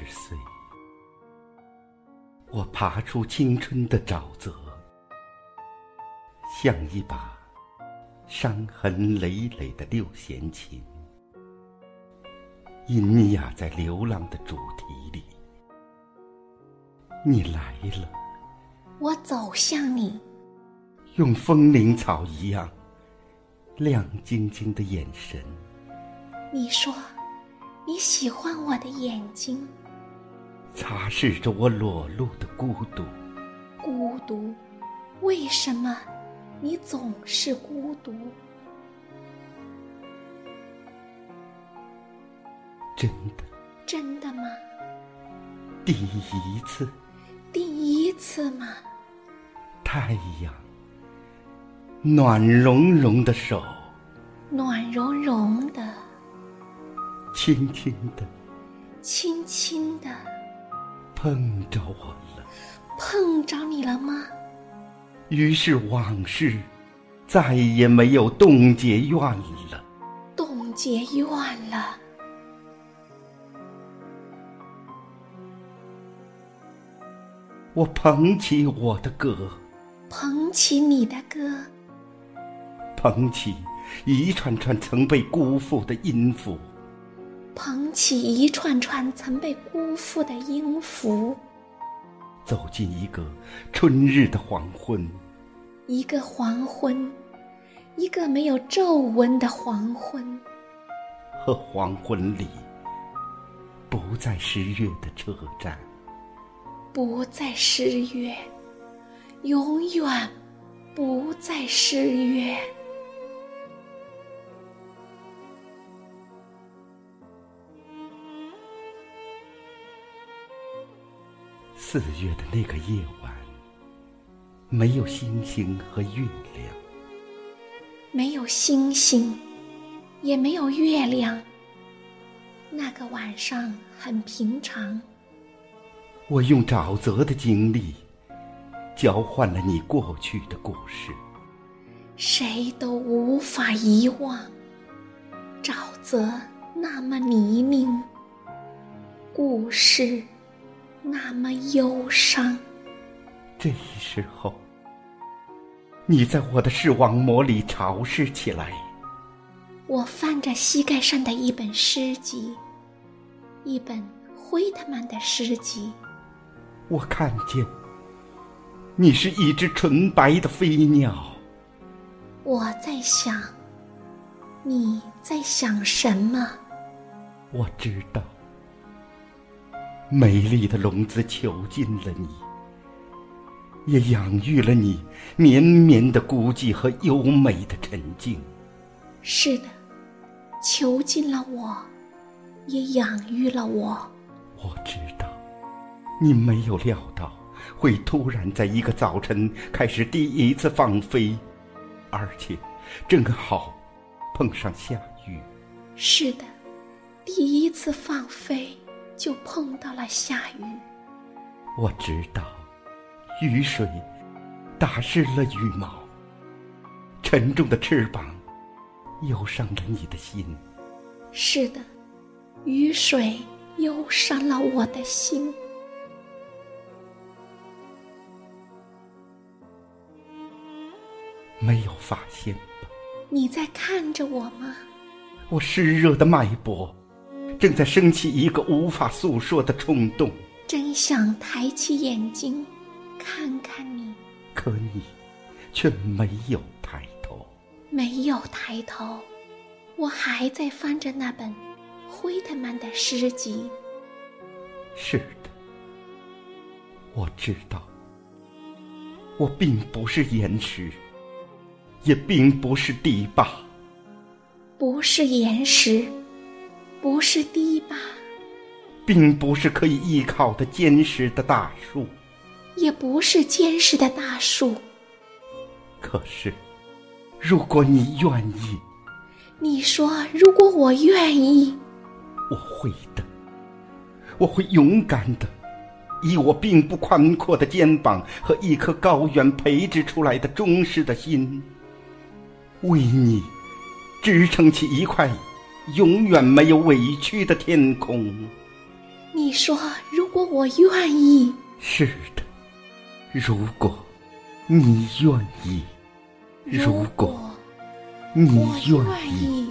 二十岁，我爬出青春的沼泽，像一把伤痕累累的六弦琴，喑哑在流浪的主题里。你来了，我走向你，用风铃草一样亮晶晶的眼神。你说。你喜欢我的眼睛，擦拭着我裸露的孤独。孤独，为什么你总是孤独？真的？真的吗？第一次？第一次吗？太阳，暖融融的手，暖融融的。轻轻的，轻轻的，碰着我了。碰着你了吗？于是往事再也没有冻结怨了。冻结怨了。我捧起我的歌，捧起你的歌，捧起一串串曾被辜负的音符。捧起一串串曾被辜负的音符，走进一个春日的黄昏，一个黄昏，一个没有皱纹的黄昏。和黄昏里，不再失约的车站，不再失约，永远不再失约。四月的那个夜晚，没有星星和月亮，没有星星，也没有月亮。那个晚上很平常。我用沼泽的经历，交换了你过去的故事，谁都无法遗忘。沼泽那么泥泞，故事。那么忧伤。这时候，你在我的视网膜里潮湿起来。我翻着膝盖上的一本诗集，一本惠特曼的诗集。我看见，你是一只纯白的飞鸟。我在想，你在想什么？我知道。美丽的笼子囚禁了你，也养育了你绵绵的孤寂和优美的沉静。是的，囚禁了我，也养育了我。我知道，你没有料到会突然在一个早晨开始第一次放飞，而且正好碰上下雨。是的，第一次放飞。就碰到了下雨。我知道，雨水打湿了羽毛，沉重的翅膀忧伤了你的心。是的，雨水忧伤了我的心。没有发现吧？你在看着我吗？我湿热的脉搏。正在升起一个无法诉说的冲动，真想抬起眼睛看看你，可你却没有抬头。没有抬头，我还在翻着那本惠特曼的诗集。是的，我知道，我并不是岩石，也并不是堤坝，不是岩石。不是堤坝，并不是可以依靠的坚实的大树，也不是坚实的大树。可是，如果你愿意，你说如果我愿意，我会的，我会勇敢的，以我并不宽阔的肩膀和一颗高原培植出来的忠实的心，为你支撑起一块。永远没有委屈的天空。你说，如果我愿意，是的，如果你愿意，如果你愿。意。